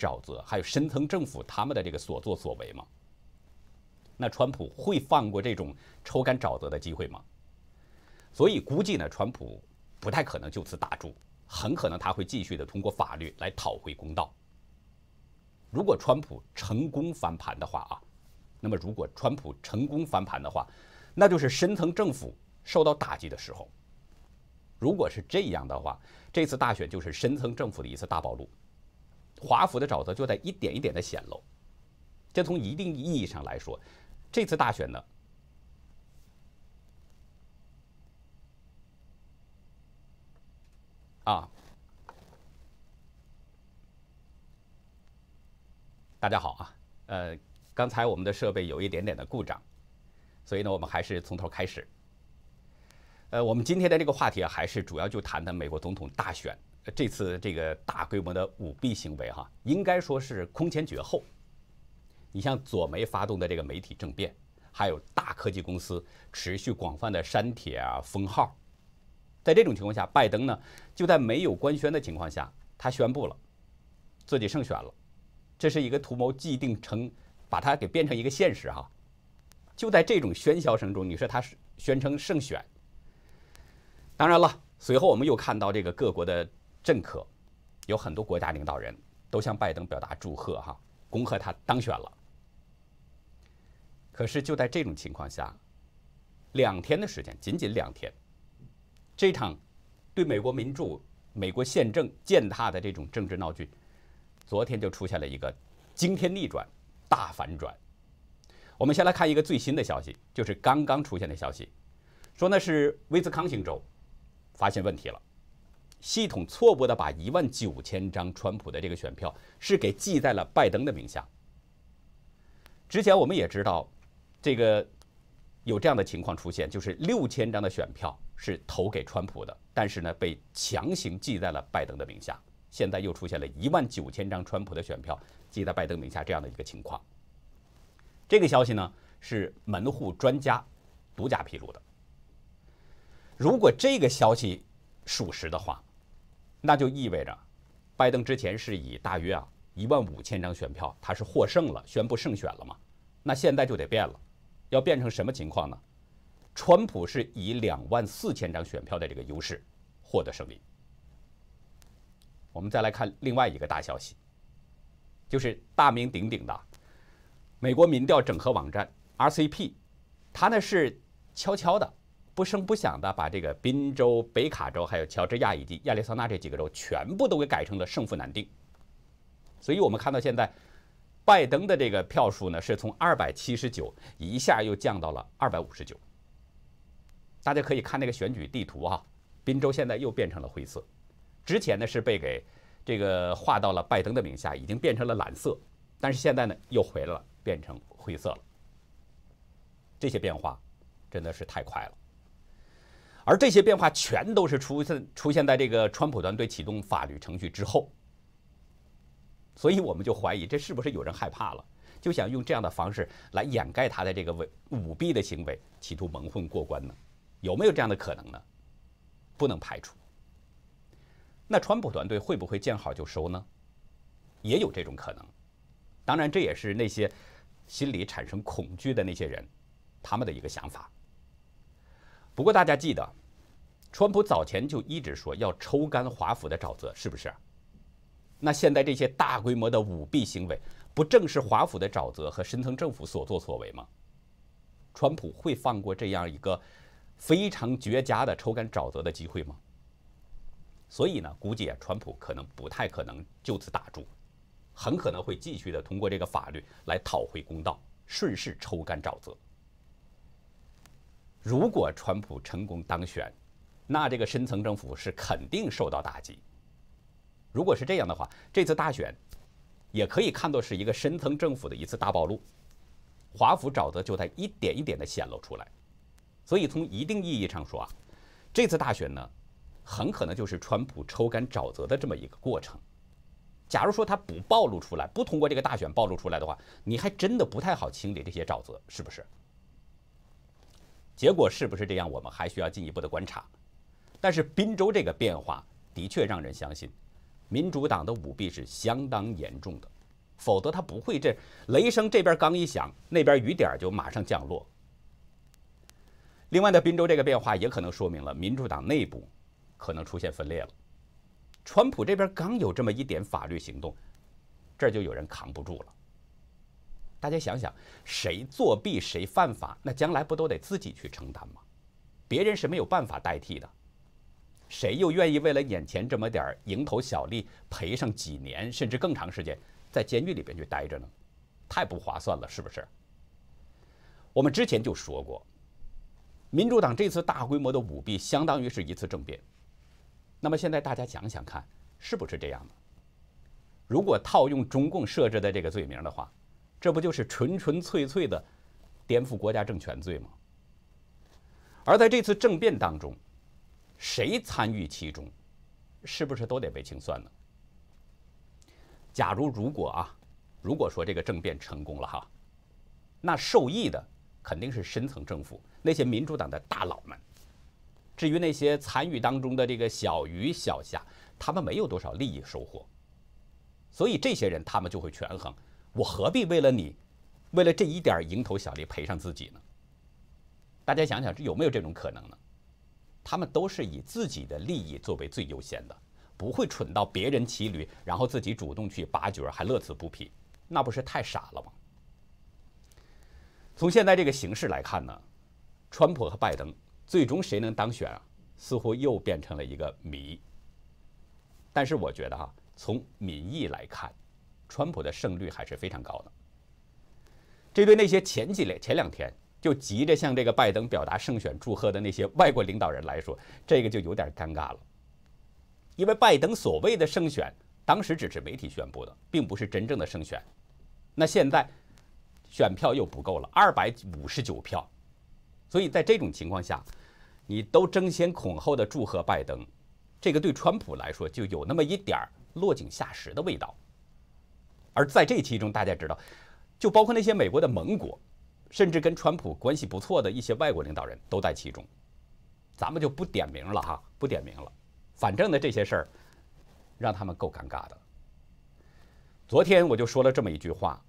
沼泽还有深层政府他们的这个所作所为吗？那川普会放过这种抽干沼泽的机会吗？所以估计呢，川普不太可能就此打住，很可能他会继续的通过法律来讨回公道。如果川普成功翻盘的话啊，那么如果川普成功翻盘的话，那就是深层政府受到打击的时候。如果是这样的话，这次大选就是深层政府的一次大暴露，华府的沼泽就在一点一点的显露。这从一定意义上来说。这次大选呢，啊，大家好啊，呃，刚才我们的设备有一点点的故障，所以呢，我们还是从头开始。呃，我们今天的这个话题啊，还是主要就谈谈美国总统大选这次这个大规模的舞弊行为哈，应该说是空前绝后。你像左媒发动的这个媒体政变，还有大科技公司持续广泛的删帖啊、封号，在这种情况下，拜登呢就在没有官宣的情况下，他宣布了自己胜选了，这是一个图谋既定成，把它给变成一个现实哈。就在这种喧嚣声中，你说他是宣称胜选。当然了，随后我们又看到这个各国的政客，有很多国家领导人都向拜登表达祝贺哈，恭贺他当选了。可是就在这种情况下，两天的时间，仅仅两天，这场对美国民主、美国宪政践踏的这种政治闹剧，昨天就出现了一个惊天逆转、大反转。我们先来看一个最新的消息，就是刚刚出现的消息，说那是威斯康星州发现问题了，系统错误的把一万九千张川普的这个选票是给记在了拜登的名下。之前我们也知道。这个有这样的情况出现，就是六千张的选票是投给川普的，但是呢被强行记在了拜登的名下。现在又出现了一万九千张川普的选票记在拜登名下这样的一个情况。这个消息呢是门户专家独家披露的。如果这个消息属实的话，那就意味着拜登之前是以大约啊一万五千张选票他是获胜了，宣布胜选了嘛？那现在就得变了。要变成什么情况呢？川普是以两万四千张选票的这个优势获得胜利。我们再来看另外一个大消息，就是大名鼎鼎的美国民调整合网站 RCP，它呢是悄悄的、不声不响的把这个宾州、北卡州还有乔治亚以及亚利桑那这几个州全部都给改成了胜负难定。所以我们看到现在。拜登的这个票数呢，是从二百七十九一下又降到了二百五十九。大家可以看那个选举地图啊，宾州现在又变成了灰色，之前呢是被给这个划到了拜登的名下，已经变成了蓝色，但是现在呢又回来了，变成灰色了。这些变化真的是太快了，而这些变化全都是出现出现在这个川普团队启动法律程序之后。所以我们就怀疑，这是不是有人害怕了，就想用这样的方式来掩盖他的这个伪舞弊的行为，企图蒙混过关呢？有没有这样的可能呢？不能排除。那川普团队会不会见好就收呢？也有这种可能。当然，这也是那些心里产生恐惧的那些人他们的一个想法。不过大家记得，川普早前就一直说要抽干华府的沼泽，是不是？那现在这些大规模的舞弊行为，不正是华府的沼泽和深层政府所作所为吗？川普会放过这样一个非常绝佳的抽干沼泽的机会吗？所以呢，估计啊，川普可能不太可能就此打住，很可能会继续的通过这个法律来讨回公道，顺势抽干沼泽。如果川普成功当选，那这个深层政府是肯定受到打击。如果是这样的话，这次大选也可以看作是一个深层政府的一次大暴露，华府沼泽就在一点一点的显露出来。所以从一定意义上说啊，这次大选呢，很可能就是川普抽干沼泽的这么一个过程。假如说他不暴露出来，不通过这个大选暴露出来的话，你还真的不太好清理这些沼泽，是不是？结果是不是这样，我们还需要进一步的观察。但是滨州这个变化的确让人相信。民主党的舞弊是相当严重的，否则他不会这雷声这边刚一响，那边雨点就马上降落。另外呢，宾州这个变化也可能说明了民主党内部可能出现分裂了。川普这边刚有这么一点法律行动，这就有人扛不住了。大家想想，谁作弊谁犯法，那将来不都得自己去承担吗？别人是没有办法代替的。谁又愿意为了眼前这么点蝇头小利，赔上几年甚至更长时间在监狱里边去待着呢？太不划算了，是不是？我们之前就说过，民主党这次大规模的舞弊相当于是一次政变。那么现在大家想想看，是不是这样的？如果套用中共设置的这个罪名的话，这不就是纯纯粹粹的颠覆国家政权罪吗？而在这次政变当中，谁参与其中，是不是都得被清算呢？假如如果啊，如果说这个政变成功了哈，那受益的肯定是深层政府那些民主党的大佬们。至于那些参与当中的这个小鱼小虾，他们没有多少利益收获，所以这些人他们就会权衡：我何必为了你，为了这一点蝇头小利赔上自己呢？大家想想，这有没有这种可能呢？他们都是以自己的利益作为最优先的，不会蠢到别人骑驴，然后自己主动去拔角还乐此不疲，那不是太傻了吗？从现在这个形势来看呢，川普和拜登最终谁能当选啊？似乎又变成了一个谜。但是我觉得哈，从民意来看，川普的胜率还是非常高的。这对那些前几两前两天。就急着向这个拜登表达胜选祝贺的那些外国领导人来说，这个就有点尴尬了。因为拜登所谓的胜选，当时只是媒体宣布的，并不是真正的胜选。那现在选票又不够了，二百五十九票，所以在这种情况下，你都争先恐后的祝贺拜登，这个对川普来说就有那么一点落井下石的味道。而在这其中，大家知道，就包括那些美国的盟国。甚至跟川普关系不错的一些外国领导人都在其中，咱们就不点名了哈，不点名了。反正呢，这些事儿让他们够尴尬的。昨天我就说了这么一句话，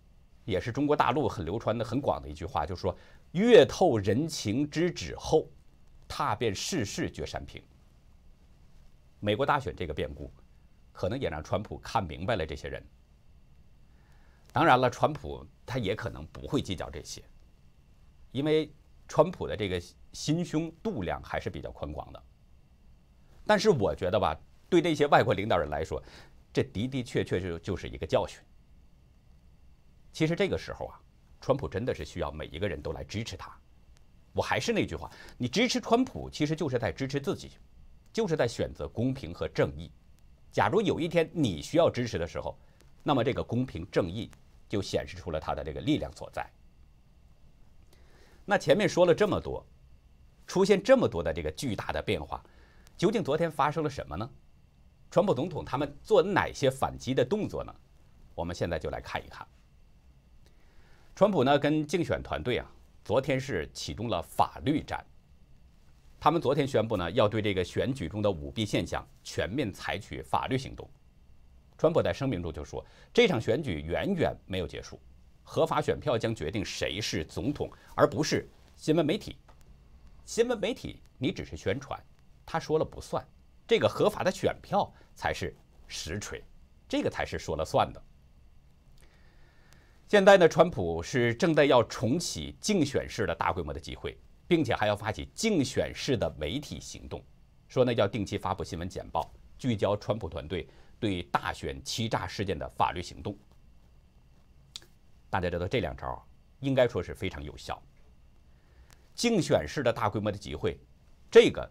也是中国大陆很流传的很广的一句话，就说“阅透人情知止后，踏遍世事绝山平”。美国大选这个变故，可能也让川普看明白了这些人。当然了，川普他也可能不会计较这些。因为川普的这个心胸度量还是比较宽广的，但是我觉得吧，对这些外国领导人来说，这的的确确就就是一个教训。其实这个时候啊，川普真的是需要每一个人都来支持他。我还是那句话，你支持川普，其实就是在支持自己，就是在选择公平和正义。假如有一天你需要支持的时候，那么这个公平正义就显示出了他的这个力量所在。那前面说了这么多，出现这么多的这个巨大的变化，究竟昨天发生了什么呢？川普总统他们做哪些反击的动作呢？我们现在就来看一看。川普呢跟竞选团队啊，昨天是启动了法律战。他们昨天宣布呢，要对这个选举中的舞弊现象全面采取法律行动。川普在声明中就说，这场选举远远没有结束。合法选票将决定谁是总统，而不是新闻媒体。新闻媒体你只是宣传，他说了不算。这个合法的选票才是实锤，这个才是说了算的。现在呢，川普是正在要重启竞选式的大规模的集会，并且还要发起竞选式的媒体行动，说呢要定期发布新闻简报，聚焦川普团队对大选欺诈事件的法律行动。大家知道这两招应该说是非常有效。竞选式的大规模的集会，这个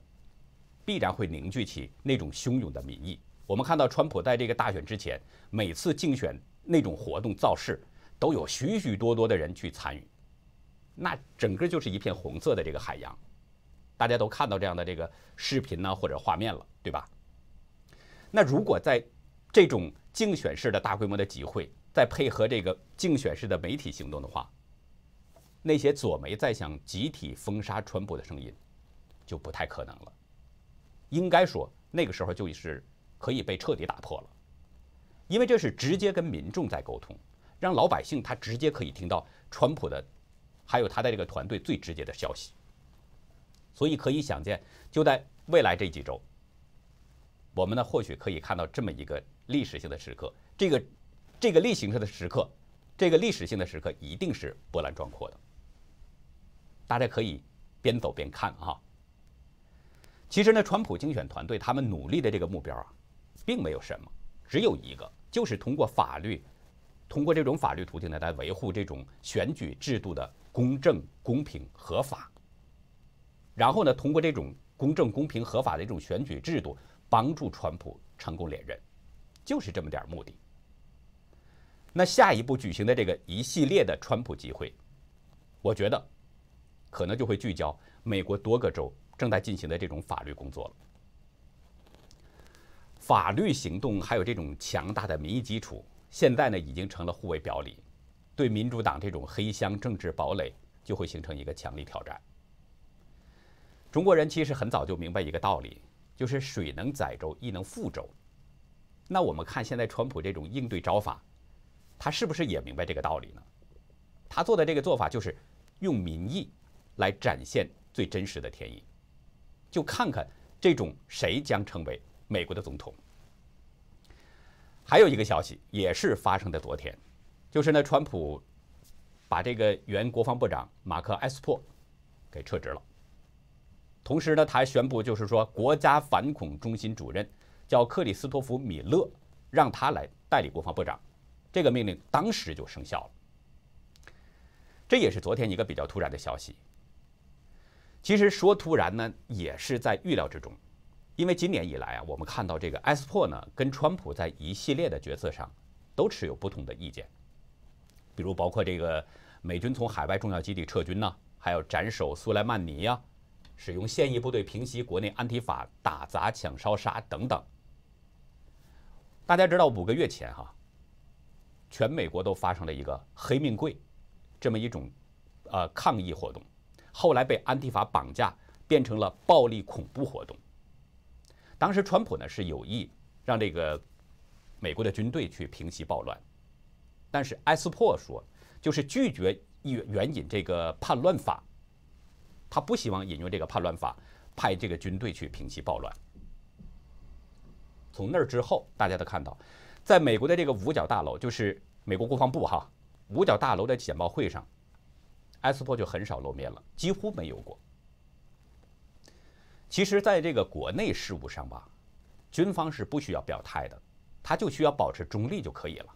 必然会凝聚起那种汹涌的民意。我们看到，川普在这个大选之前，每次竞选那种活动造势，都有许许多多的人去参与，那整个就是一片红色的这个海洋。大家都看到这样的这个视频呢或者画面了，对吧？那如果在这种竞选式的大规模的集会，再配合这个竞选式的媒体行动的话，那些左媒再想集体封杀川普的声音，就不太可能了。应该说，那个时候就是可以被彻底打破了。因为这是直接跟民众在沟通，让老百姓他直接可以听到川普的，还有他的这个团队最直接的消息。所以可以想见，就在未来这几周，我们呢或许可以看到这么一个历史性的时刻。这个这个历史性的时刻，这个历史性的时刻一定是波澜壮阔的。大家可以边走边看啊。其实呢，川普竞选团队他们努力的这个目标啊，并没有什么，只有一个。就是通过法律，通过这种法律途径呢，来维护这种选举制度的公正、公平、合法。然后呢，通过这种公正、公平、合法的这种选举制度，帮助川普成功连任，就是这么点目的。那下一步举行的这个一系列的川普集会，我觉得可能就会聚焦美国多个州正在进行的这种法律工作了。法律行动还有这种强大的民意基础，现在呢已经成了互为表里，对民主党这种黑箱政治堡垒就会形成一个强力挑战。中国人其实很早就明白一个道理，就是水能载舟，亦能覆舟。那我们看现在川普这种应对招法，他是不是也明白这个道理呢？他做的这个做法就是用民意来展现最真实的天意，就看看这种谁将成为。美国的总统，还有一个消息也是发生在昨天，就是呢，川普把这个原国防部长马克·埃斯珀给撤职了。同时呢，他还宣布，就是说国家反恐中心主任叫克里斯托弗·米勒，让他来代理国防部长。这个命令当时就生效了。这也是昨天一个比较突然的消息。其实说突然呢，也是在预料之中。因为今年以来啊，我们看到这个埃斯珀呢，跟川普在一系列的决策上都持有不同的意见，比如包括这个美军从海外重要基地撤军呢，还有斩首苏莱曼尼呀，使用现役部队平息国内安提法打砸抢烧杀等等。大家知道五个月前哈，全美国都发生了一个黑命贵这么一种呃抗议活动，后来被安提法绑架，变成了暴力恐怖活动。当时，川普呢是有意让这个美国的军队去平息暴乱，但是埃斯珀说，就是拒绝援援引这个叛乱法，他不希望引用这个叛乱法，派这个军队去平息暴乱。从那儿之后，大家都看到，在美国的这个五角大楼，就是美国国防部哈五角大楼的简报会上，埃斯珀就很少露面了，几乎没有过。其实，在这个国内事务上吧，军方是不需要表态的，他就需要保持中立就可以了。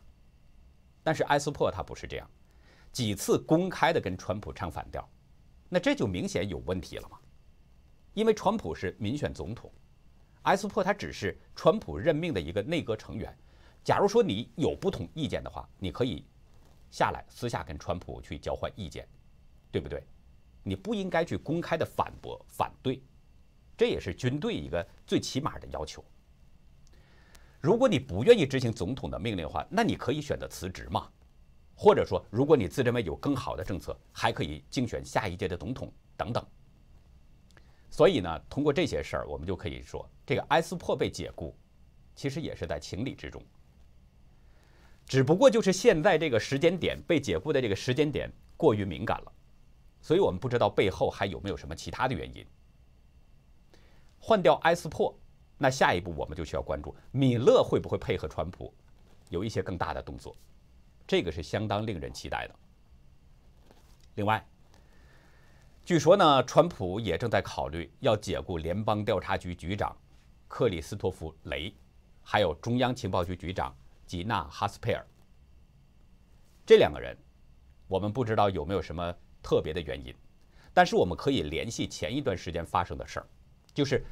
但是埃斯珀他不是这样，几次公开的跟川普唱反调，那这就明显有问题了嘛。因为川普是民选总统，埃斯珀他只是川普任命的一个内阁成员。假如说你有不同意见的话，你可以下来私下跟川普去交换意见，对不对？你不应该去公开的反驳反对。这也是军队一个最起码的要求。如果你不愿意执行总统的命令的话，那你可以选择辞职嘛，或者说，如果你自认为有更好的政策，还可以竞选下一届的总统等等。所以呢，通过这些事儿，我们就可以说，这个埃斯珀被解雇，其实也是在情理之中。只不过就是现在这个时间点被解雇的这个时间点过于敏感了，所以我们不知道背后还有没有什么其他的原因。换掉埃斯珀，那下一步我们就需要关注米勒会不会配合川普，有一些更大的动作，这个是相当令人期待的。另外，据说呢，川普也正在考虑要解雇联邦调查局局长克里斯托弗雷，还有中央情报局局长吉娜哈斯佩尔。这两个人，我们不知道有没有什么特别的原因，但是我们可以联系前一段时间发生的事儿。就是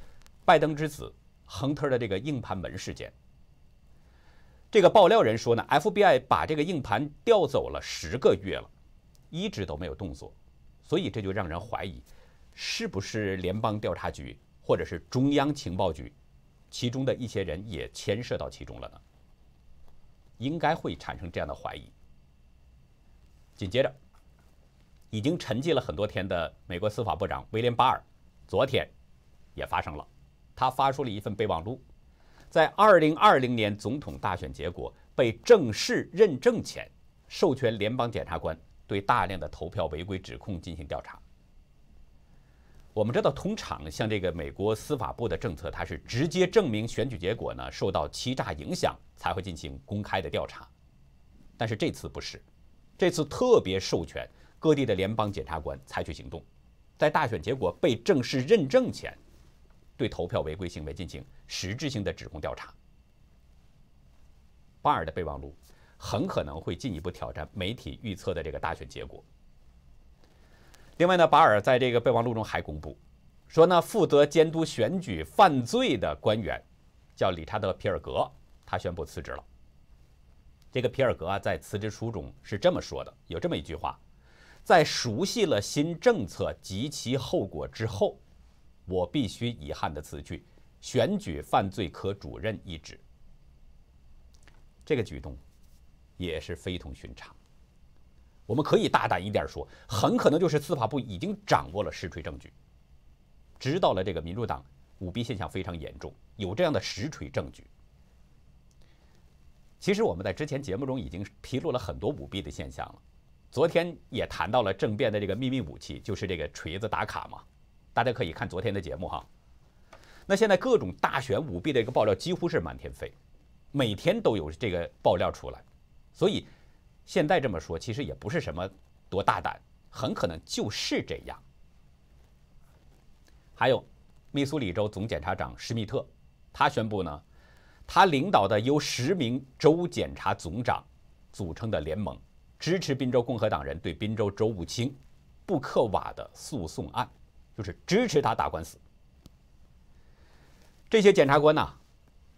拜登之子亨特的这个硬盘门事件。这个爆料人说呢，FBI 把这个硬盘调走了十个月了，一直都没有动作，所以这就让人怀疑，是不是联邦调查局或者是中央情报局，其中的一些人也牵涉到其中了呢？应该会产生这样的怀疑。紧接着，已经沉寂了很多天的美国司法部长威廉巴尔，昨天。也发生了，他发出了一份备忘录，在二零二零年总统大选结果被正式认证前，授权联邦检察官对大量的投票违规指控进行调查。我们知道，通常像这个美国司法部的政策，它是直接证明选举结果呢受到欺诈影响，才会进行公开的调查。但是这次不是，这次特别授权各地的联邦检察官采取行动，在大选结果被正式认证前，对投票违规行为进行实质性的指控调查。巴尔的备忘录很可能会进一步挑战媒体预测的这个大选结果。另外呢，巴尔在这个备忘录中还公布，说呢，负责监督选举犯罪的官员叫理查德·皮尔格，他宣布辞职了。这个皮尔格啊，在辞职书中是这么说的，有这么一句话：在熟悉了新政策及其后果之后，我必须遗憾地辞去选举犯罪科主任一职。这个举动也是非同寻常。我们可以大胆一点说，很可能就是司法部已经掌握了实锤证据，知道了这个民主党舞弊现象非常严重，有这样的实锤证据。其实我们在之前节目中已经披露了很多舞弊的现象了，昨天也谈到了政变的这个秘密武器，就是这个锤子打卡嘛，大家可以看昨天的节目哈。那现在各种大选舞弊的一个爆料几乎是满天飞，每天都有这个爆料出来，所以。现在这么说，其实也不是什么多大胆，很可能就是这样。还有，密苏里州总检察长施密特，他宣布呢，他领导的由十名州检察总长组成的联盟，支持宾州共和党人对宾州州务卿布克瓦的诉讼案，就是支持他打官司。这些检察官呢，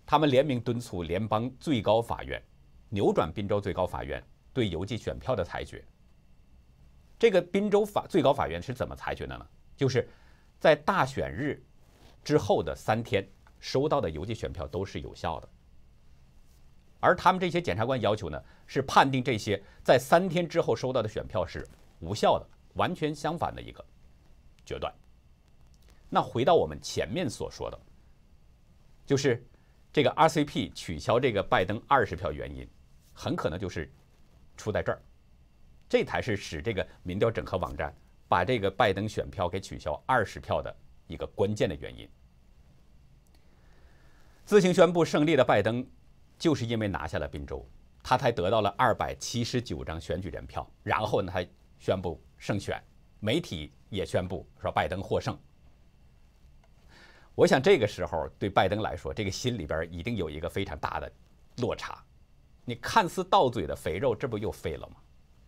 他们联名敦促联邦最高法院扭转宾州最高法院。对邮寄选票的裁决，这个宾州法最高法院是怎么裁决的呢？就是在大选日之后的三天收到的邮寄选票都是有效的，而他们这些检察官要求呢，是判定这些在三天之后收到的选票是无效的，完全相反的一个决断。那回到我们前面所说的，就是这个 RCP 取消这个拜登二十票原因，很可能就是。出在这儿，这才是使这个民调整合网站把这个拜登选票给取消二十票的一个关键的原因。自行宣布胜利的拜登，就是因为拿下了宾州，他才得到了二百七十九张选举人票，然后呢，他宣布胜选，媒体也宣布说拜登获胜。我想这个时候对拜登来说，这个心里边一定有一个非常大的落差。你看似到嘴的肥肉，这不又飞了吗？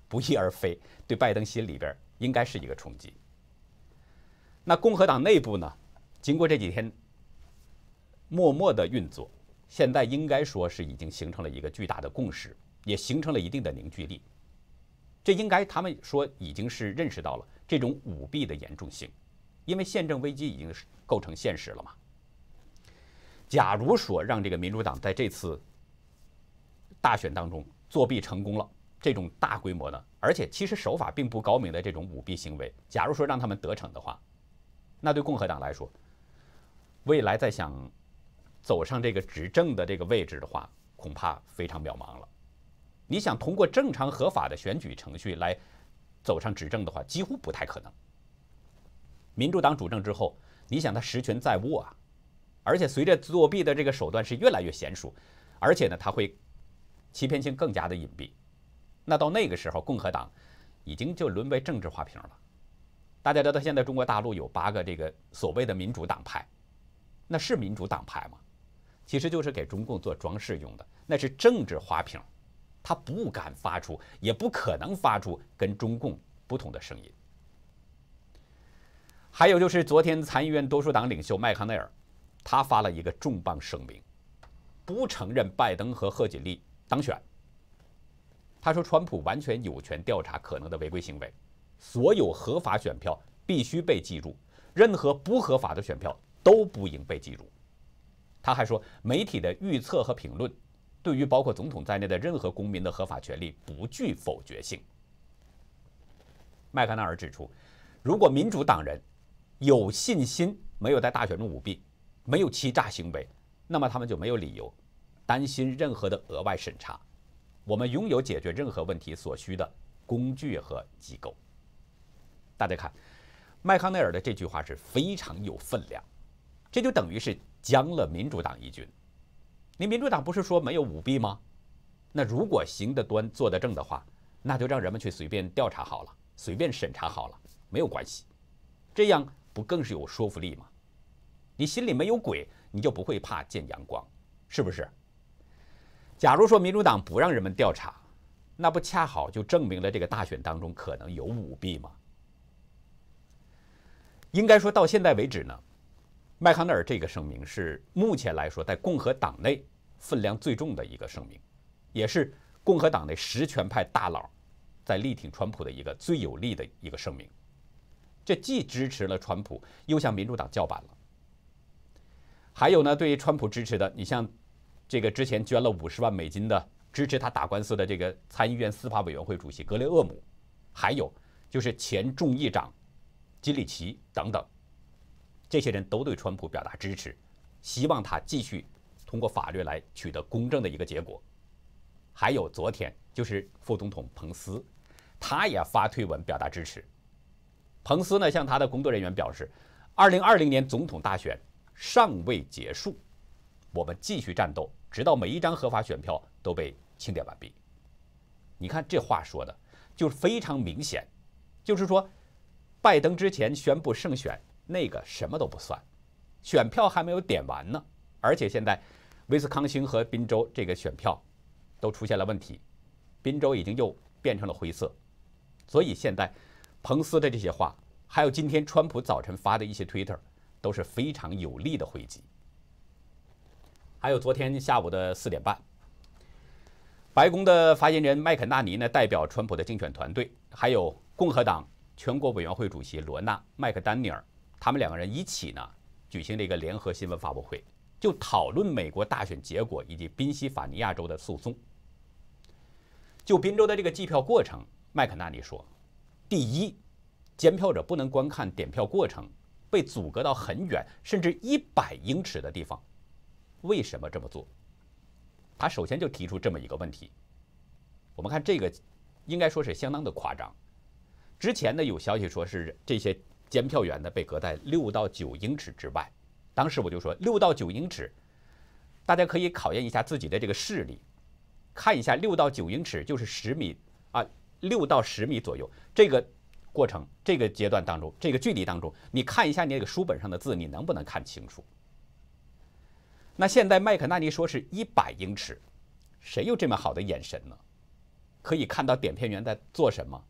不翼而飞，对拜登心里边应该是一个冲击。那共和党内部呢？经过这几天默默的运作，现在应该说是已经形成了一个巨大的共识，也形成了一定的凝聚力。这应该他们说已经是认识到了这种舞弊的严重性，因为宪政危机已经是构成现实了嘛。假如说让这个民主党在这次。大选当中作弊成功了，这种大规模的，而且其实手法并不高明的这种舞弊行为，假如说让他们得逞的话，那对共和党来说，未来再想走上这个执政的这个位置的话，恐怕非常渺茫了。你想通过正常合法的选举程序来走上执政的话，几乎不太可能。民主党主政之后，你想他实权在握啊，而且随着作弊的这个手段是越来越娴熟，而且呢，他会。欺骗性更加的隐蔽，那到那个时候，共和党已经就沦为政治花瓶了。大家知道，现在中国大陆有八个这个所谓的民主党派，那是民主党派吗？其实就是给中共做装饰用的，那是政治花瓶，他不敢发出，也不可能发出跟中共不同的声音。还有就是昨天参议院多数党领袖麦康奈尔，他发了一个重磅声明，不承认拜登和贺锦丽。当选，他说：“川普完全有权调查可能的违规行为，所有合法选票必须被记录，任何不合法的选票都不应被记录。”他还说：“媒体的预测和评论，对于包括总统在内的任何公民的合法权利不具否决性。”麦康奈尔指出，如果民主党人有信心没有在大选中舞弊，没有欺诈行为，那么他们就没有理由。担心任何的额外审查，我们拥有解决任何问题所需的工具和机构。大家看，麦康奈尔的这句话是非常有分量，这就等于是将了民主党一军。你民主党不是说没有舞弊吗？那如果行得端、坐得正的话，那就让人们去随便调查好了，随便审查好了，没有关系。这样不更是有说服力吗？你心里没有鬼，你就不会怕见阳光，是不是？假如说民主党不让人们调查，那不恰好就证明了这个大选当中可能有舞弊吗？应该说到现在为止呢，麦康奈尔这个声明是目前来说在共和党内分量最重的一个声明，也是共和党内实权派大佬在力挺川普的一个最有力的一个声明。这既支持了川普，又向民主党叫板了。还有呢，对于川普支持的，你像。这个之前捐了五十万美金的支持他打官司的这个参议院司法委员会主席格雷厄姆，还有就是前众议长金里奇等等，这些人都对川普表达支持，希望他继续通过法律来取得公正的一个结果。还有昨天就是副总统彭斯，他也发推文表达支持。彭斯呢向他的工作人员表示，二零二零年总统大选尚未结束。我们继续战斗，直到每一张合法选票都被清点完毕。你看这话说的，就是非常明显，就是说，拜登之前宣布胜选那个什么都不算，选票还没有点完呢。而且现在，威斯康星和宾州这个选票都出现了问题，宾州已经又变成了灰色。所以现在，彭斯的这些话，还有今天川普早晨发的一些推特，都是非常有力的回击。还有昨天下午的四点半，白宫的发言人麦肯纳尼呢，代表川普的竞选团队，还有共和党全国委员会主席罗纳·麦克丹尼尔，他们两个人一起呢，举行了一个联合新闻发布会，就讨论美国大选结果以及宾夕法尼亚州的诉讼。就宾州的这个计票过程，麦肯纳尼说：第一，监票者不能观看点票过程，被阻隔到很远，甚至一百英尺的地方。为什么这么做？他首先就提出这么一个问题。我们看这个，应该说是相当的夸张。之前呢有消息说是这些监票员呢被隔在六到九英尺之外。当时我就说六到九英尺，大家可以考验一下自己的这个视力，看一下六到九英尺就是十米啊，六到十米左右。这个过程、这个阶段当中、这个距离当中，你看一下你那个书本上的字，你能不能看清楚？那现在麦肯纳尼说是一百英尺，谁有这么好的眼神呢？可以看到点片员在做什么？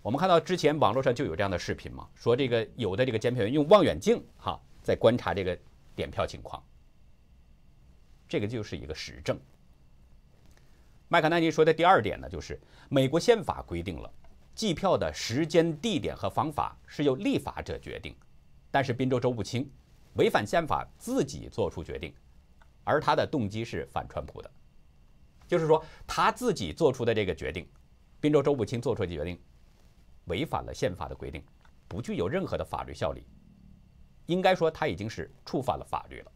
我们看到之前网络上就有这样的视频嘛，说这个有的这个监票员用望远镜哈在观察这个点票情况，这个就是一个实证。麦克纳尼说的第二点呢，就是美国宪法规定了计票的时间、地点和方法是由立法者决定，但是宾州州不清。违反宪法，自己做出决定，而他的动机是反川普的，就是说他自己做出的这个决定，宾州州务卿做出的决定，违反了宪法的规定，不具有任何的法律效力，应该说他已经是触犯了法律了。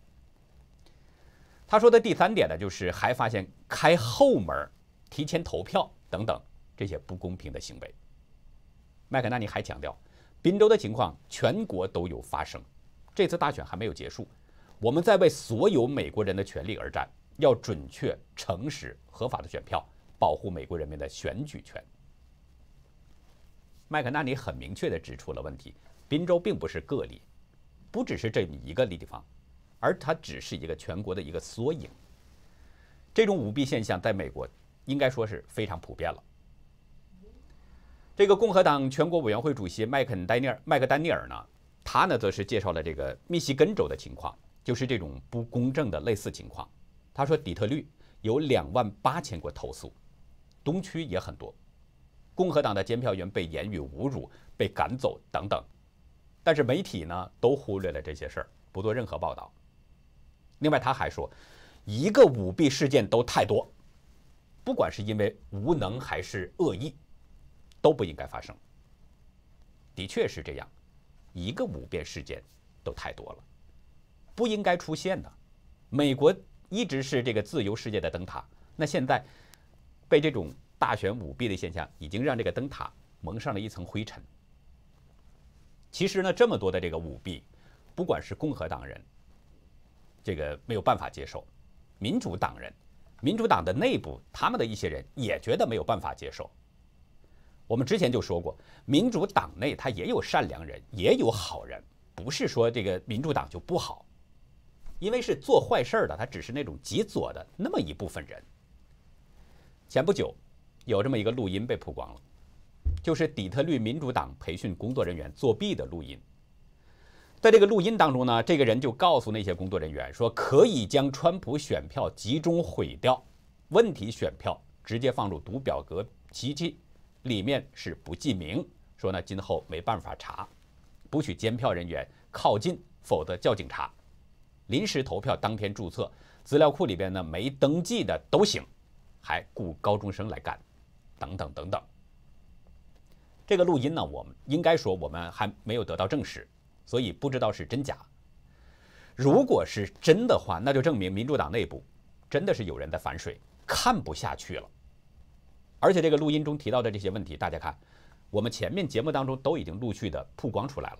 他说的第三点呢，就是还发现开后门、提前投票等等这些不公平的行为。麦克纳尼还强调，宾州的情况全国都有发生。这次大选还没有结束，我们在为所有美国人的权利而战，要准确、诚实、合法的选票，保护美国人民的选举权。麦克纳尼很明确地指出了问题：宾州并不是个例，不只是这一个地方，而它只是一个全国的一个缩影。这种舞弊现象在美国应该说是非常普遍了。这个共和党全国委员会主席麦肯丹尼尔麦克丹尼尔呢？他呢，则是介绍了这个密西根州的情况，就是这种不公正的类似情况。他说，底特律有两万八千个投诉，东区也很多，共和党的监票员被言语侮辱、被赶走等等。但是媒体呢，都忽略了这些事儿，不做任何报道。另外，他还说，一个舞弊事件都太多，不管是因为无能还是恶意，都不应该发生。的确是这样。一个五变事件都太多了，不应该出现的。美国一直是这个自由世界的灯塔，那现在被这种大选舞弊的现象，已经让这个灯塔蒙上了一层灰尘。其实呢，这么多的这个舞弊，不管是共和党人，这个没有办法接受；民主党人，民主党的内部他们的一些人也觉得没有办法接受。我们之前就说过，民主党内他也有善良人，也有好人，不是说这个民主党就不好，因为是做坏事的，他只是那种极左的那么一部分人。前不久，有这么一个录音被曝光了，就是底特律民主党培训工作人员作弊的录音。在这个录音当中呢，这个人就告诉那些工作人员说，可以将川普选票集中毁掉，问题选票直接放入读表格机器。里面是不记名，说呢今后没办法查，不许监票人员靠近，否则叫警察。临时投票当天注册，资料库里边呢没登记的都行，还雇高中生来干，等等等等。这个录音呢，我们应该说我们还没有得到证实，所以不知道是真假。如果是真的话，那就证明民主党内部真的是有人在反水，看不下去了。而且这个录音中提到的这些问题，大家看，我们前面节目当中都已经陆续的曝光出来了。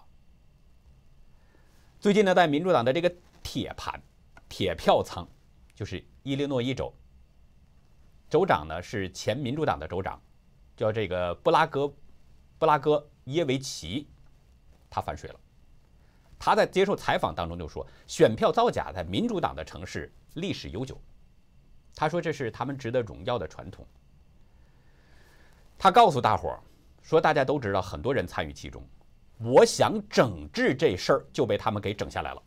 最近呢，在民主党的这个铁盘、铁票仓，就是伊利诺伊州州长呢是前民主党的州长，叫这个布拉格布拉格耶维奇，他反水了。他在接受采访当中就说，选票造假在民主党的城市历史悠久，他说这是他们值得荣耀的传统。他告诉大伙儿说：“大家都知道，很多人参与其中。我想整治这事儿，就被他们给整下来了。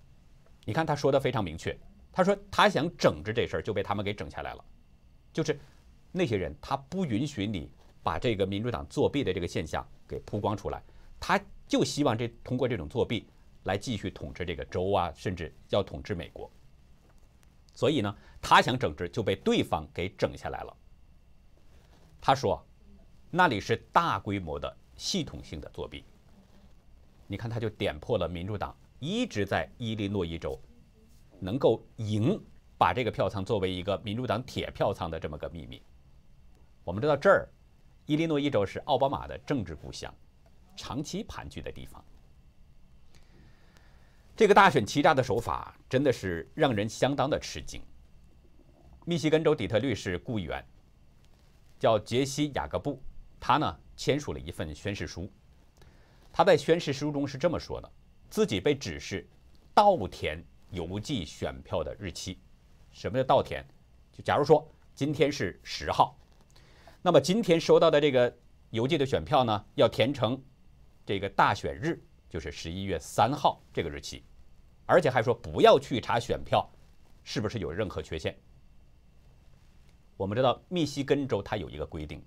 你看，他说的非常明确。他说他想整治这事儿，就被他们给整下来了。就是那些人，他不允许你把这个民主党作弊的这个现象给曝光出来。他就希望这通过这种作弊来继续统治这个州啊，甚至要统治美国。所以呢，他想整治，就被对方给整下来了。他说。”那里是大规模的系统性的作弊，你看他就点破了民主党一直在伊利诺伊州能够赢，把这个票仓作为一个民主党铁票仓的这么个秘密。我们知道这儿，伊利诺伊州是奥巴马的政治故乡，长期盘踞的地方。这个大选欺诈的手法真的是让人相当的吃惊。密西根州底特律市雇员叫杰西·雅各布。他呢签署了一份宣誓书，他在宣誓书中是这么说的：自己被指示倒填邮寄选票的日期。什么叫倒填？就假如说今天是十号，那么今天收到的这个邮寄的选票呢，要填成这个大选日，就是十一月三号这个日期，而且还说不要去查选票是不是有任何缺陷。我们知道密西根州它有一个规定。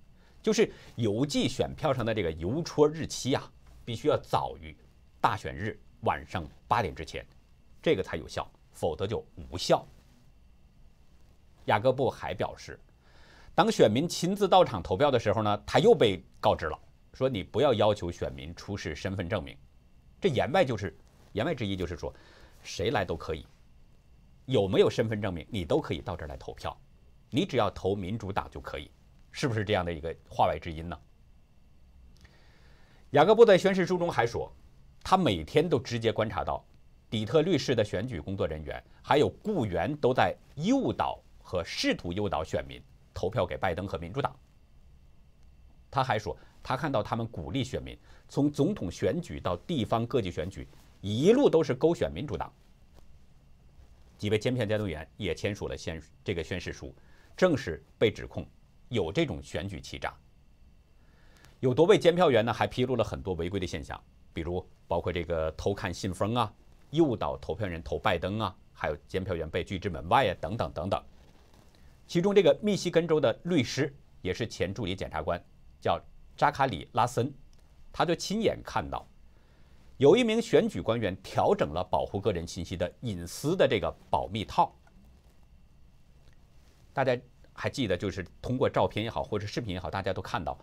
就是邮寄选票上的这个邮戳日期啊，必须要早于大选日晚上八点之前，这个才有效，否则就无效。雅各布还表示，当选民亲自到场投票的时候呢，他又被告知了，说你不要要求选民出示身份证明。这言外就是，言外之意就是说，谁来都可以，有没有身份证明你都可以到这儿来投票，你只要投民主党就可以。是不是这样的一个话外之音呢？雅各布在宣誓书中还说，他每天都直接观察到底特律市的选举工作人员还有雇员都在诱导和试图诱导选民投票给拜登和民主党。他还说，他看到他们鼓励选民从总统选举到地方各级选举一路都是勾选民主党。几位监票监督员也签署了宣这个宣誓书，正式被指控。有这种选举欺诈，有多位监票员呢，还披露了很多违规的现象，比如包括这个偷看信封啊，诱导投票人投拜登啊，还有监票员被拒之门外啊，等等等等。其中这个密西根州的律师也是前助理检察官，叫扎卡里拉森，他就亲眼看到有一名选举官员调整了保护个人信息的隐私的这个保密套，大家。还记得，就是通过照片也好，或者视频也好，大家都看到，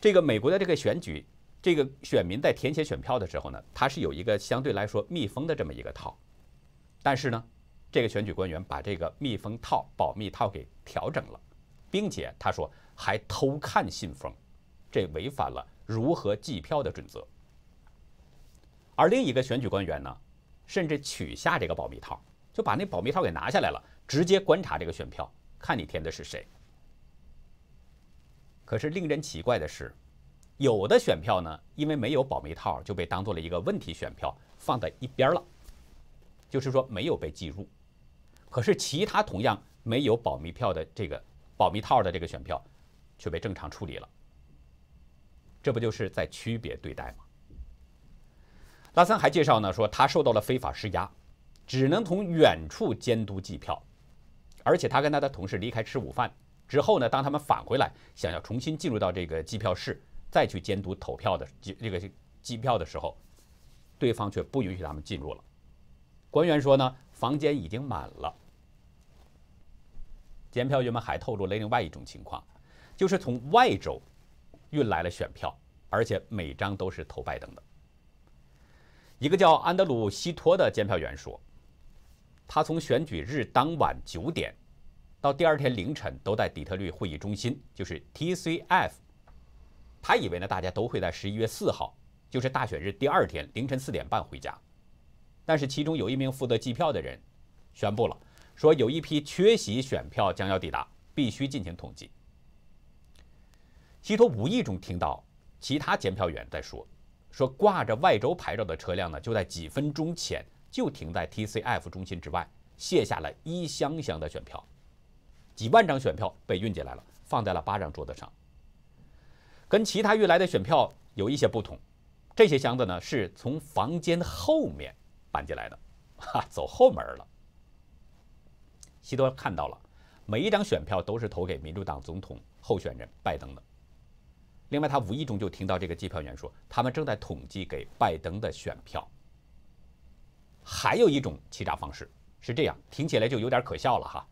这个美国的这个选举，这个选民在填写选票的时候呢，他是有一个相对来说密封的这么一个套，但是呢，这个选举官员把这个密封套、保密套给调整了，并且他说还偷看信封，这违反了如何计票的准则。而另一个选举官员呢，甚至取下这个保密套，就把那保密套给拿下来了，直接观察这个选票，看你填的是谁。可是令人奇怪的是，有的选票呢，因为没有保密套，就被当做了一个问题选票，放在一边了，就是说没有被计入。可是其他同样没有保密票的这个保密套的这个选票，却被正常处理了。这不就是在区别对待吗？拉森还介绍呢，说他受到了非法施压，只能从远处监督计票，而且他跟他的同事离开吃午饭。之后呢？当他们返回来，想要重新进入到这个计票室，再去监督投票的计这个计票的时候，对方却不允许他们进入了。官员说呢，房间已经满了。监票员们还透露了另外一种情况，就是从外州运来了选票，而且每张都是投拜登的。一个叫安德鲁·西托的监票员说，他从选举日当晚九点。到第二天凌晨都在底特律会议中心，就是 TCF。他以为呢，大家都会在十一月四号，就是大选日第二天凌晨四点半回家。但是其中有一名负责计票的人宣布了，说有一批缺席选票将要抵达，必须进行统计。希托无意中听到其他检票员在说，说挂着外州牌照的车辆呢，就在几分钟前就停在 TCF 中心之外，卸下了一箱箱的选票。几万张选票被运进来了，放在了巴掌桌子上。跟其他运来的选票有一些不同，这些箱子呢是从房间后面搬进来的，哈，走后门了。希多看到了，每一张选票都是投给民主党总统候选人拜登的。另外，他无意中就听到这个计票员说，他们正在统计给拜登的选票。还有一种欺诈方式是这样，听起来就有点可笑了哈。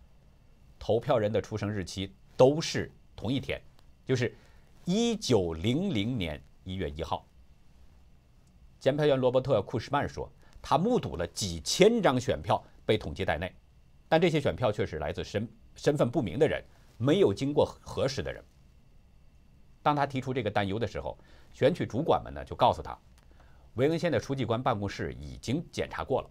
投票人的出生日期都是同一天，就是一九零零年一月一号。检票员罗伯特·库什曼说，他目睹了几千张选票被统计在内，但这些选票却是来自身身份不明的人，没有经过核实的人。当他提出这个担忧的时候，选举主管们呢就告诉他，维恩县的书记官办公室已经检查过了。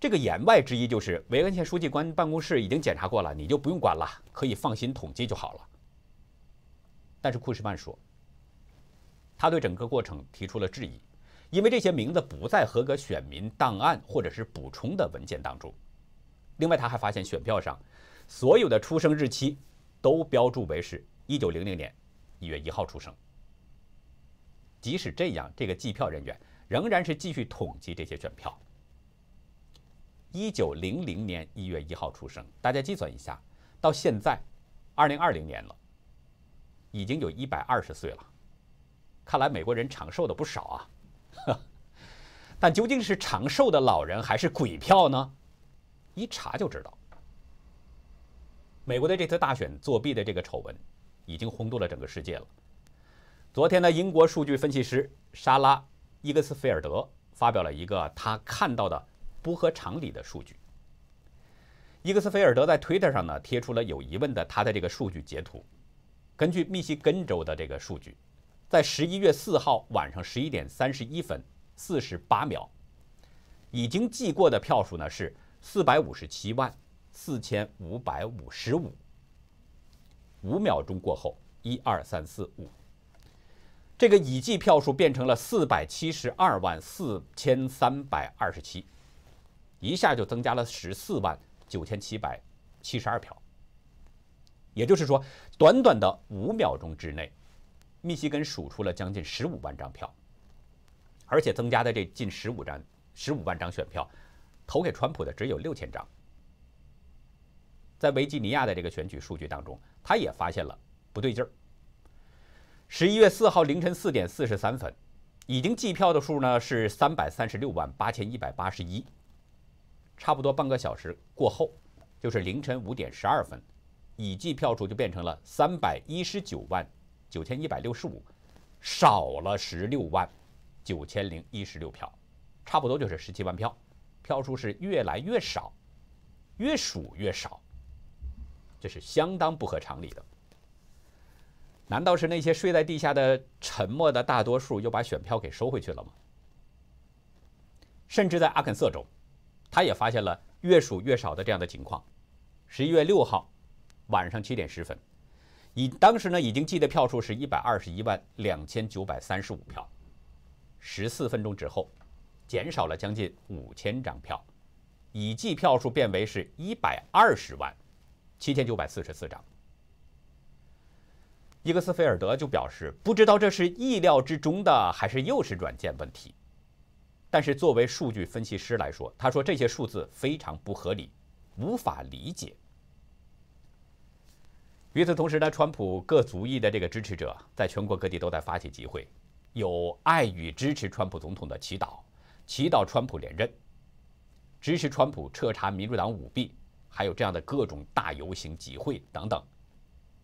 这个言外之意就是，维恩县书记官办公室已经检查过了，你就不用管了，可以放心统计就好了。但是库什曼说，他对整个过程提出了质疑，因为这些名字不在合格选民档案或者是补充的文件当中。另外，他还发现选票上所有的出生日期都标注为是1900年1月1号出生。即使这样，这个计票人员仍然是继续统计这些选票。一九零零年一月一号出生，大家计算一下，到现在，二零二零年了，已经有一百二十岁了。看来美国人长寿的不少啊。但究竟是长寿的老人还是鬼票呢？一查就知道。美国的这次大选作弊的这个丑闻，已经轰动了整个世界了。昨天呢，英国数据分析师莎拉·伊格斯菲尔德发表了一个他看到的。不合常理的数据。伊克斯菲尔德在 Twitter 上呢贴出了有疑问的他的这个数据截图。根据密西根州的这个数据，在十一月四号晚上十一点三十一分四十八秒，已经计过的票数呢是四百五十七万四千五百五十五。五秒钟过后，一二三四五，这个已计票数变成了四百七十二万四千三百二十七。一下就增加了十四万九千七百七十二票，也就是说，短短的五秒钟之内，密西根数出了将近十五万张票，而且增加的这近十五张十五万张选票，投给川普的只有六千张。在维吉尼亚的这个选举数据当中，他也发现了不对劲儿。十一月四号凌晨四点四十三分，已经计票的数呢是三百三十六万八千一百八十一。差不多半个小时过后，就是凌晨五点十二分，已计票数就变成了三百一十九万九千一百六十五，少了十六万九千零一十六票，差不多就是十七万票，票数是越来越少，越数越少，这是相当不合常理的。难道是那些睡在地下的沉默的大多数又把选票给收回去了吗？甚至在阿肯色州，他也发现了越数越少的这样的情况。十一月六号晚上七点十分，以当时呢已经记的票数是一百二十一万两千九百三十五票，十四分钟之后，减少了将近五千张票，已计票数变为是一百二十万七千九百四十四张。伊克斯菲尔德就表示，不知道这是意料之中的，还是又是软件问题。但是作为数据分析师来说，他说这些数字非常不合理，无法理解。与此同时呢，川普各族裔的这个支持者在全国各地都在发起集会，有爱与支持川普总统的祈祷，祈祷川普连任，支持川普彻查民主党舞弊，还有这样的各种大游行集会等等。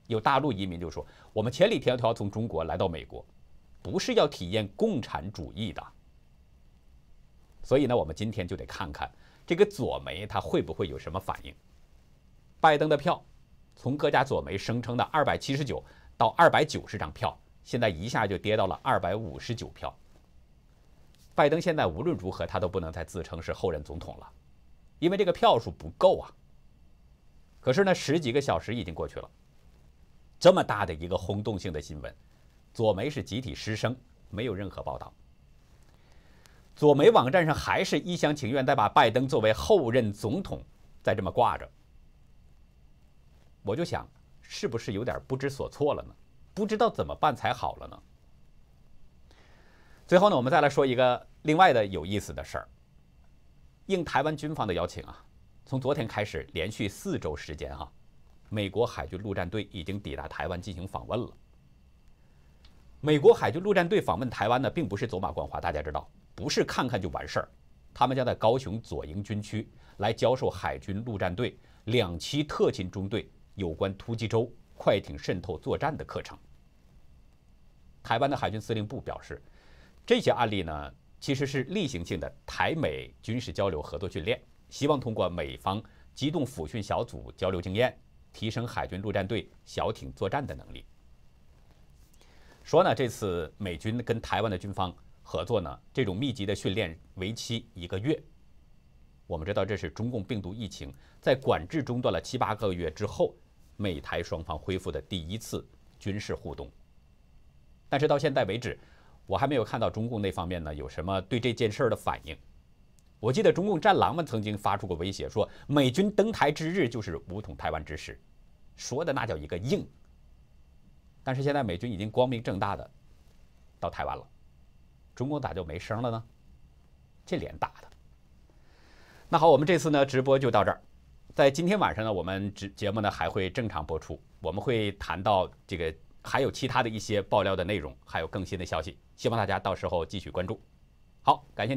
有大陆移民就说：“我们千里迢迢从中国来到美国，不是要体验共产主义的。”所以呢，我们今天就得看看这个左媒他会不会有什么反应。拜登的票从各家左媒声称的二百七十九到二百九十张票，现在一下就跌到了二百五十九票。拜登现在无论如何他都不能再自称是后任总统了，因为这个票数不够啊。可是呢，十几个小时已经过去了。这么大的一个轰动性的新闻，左媒是集体失声，没有任何报道。左媒网站上还是一厢情愿地把拜登作为后任总统再这么挂着。我就想，是不是有点不知所措了呢？不知道怎么办才好了呢？最后呢，我们再来说一个另外的有意思的事儿。应台湾军方的邀请啊，从昨天开始，连续四周时间哈。美国海军陆战队已经抵达台湾进行访问了。美国海军陆战队访问台湾呢，并不是走马观花，大家知道，不是看看就完事儿。他们将在高雄左营军区来教授海军陆战队两栖特勤中队有关突击舟、快艇渗透作战的课程。台湾的海军司令部表示，这些案例呢，其实是例行性的台美军事交流合作训练，希望通过美方机动抚训小组交流经验。提升海军陆战队小艇作战的能力。说呢，这次美军跟台湾的军方合作呢，这种密集的训练为期一个月。我们知道，这是中共病毒疫情在管制中断了七八个月之后，美台双方恢复的第一次军事互动。但是到现在为止，我还没有看到中共那方面呢有什么对这件事儿的反应。我记得中共战狼们曾经发出过威胁，说美军登台之日就是武统台湾之时，说的那叫一个硬。但是现在美军已经光明正大的到台湾了，中共咋就没声了呢？这脸打的。那好，我们这次呢直播就到这儿，在今天晚上呢，我们直节目呢还会正常播出，我们会谈到这个还有其他的一些爆料的内容，还有更新的消息，希望大家到时候继续关注。好，感谢。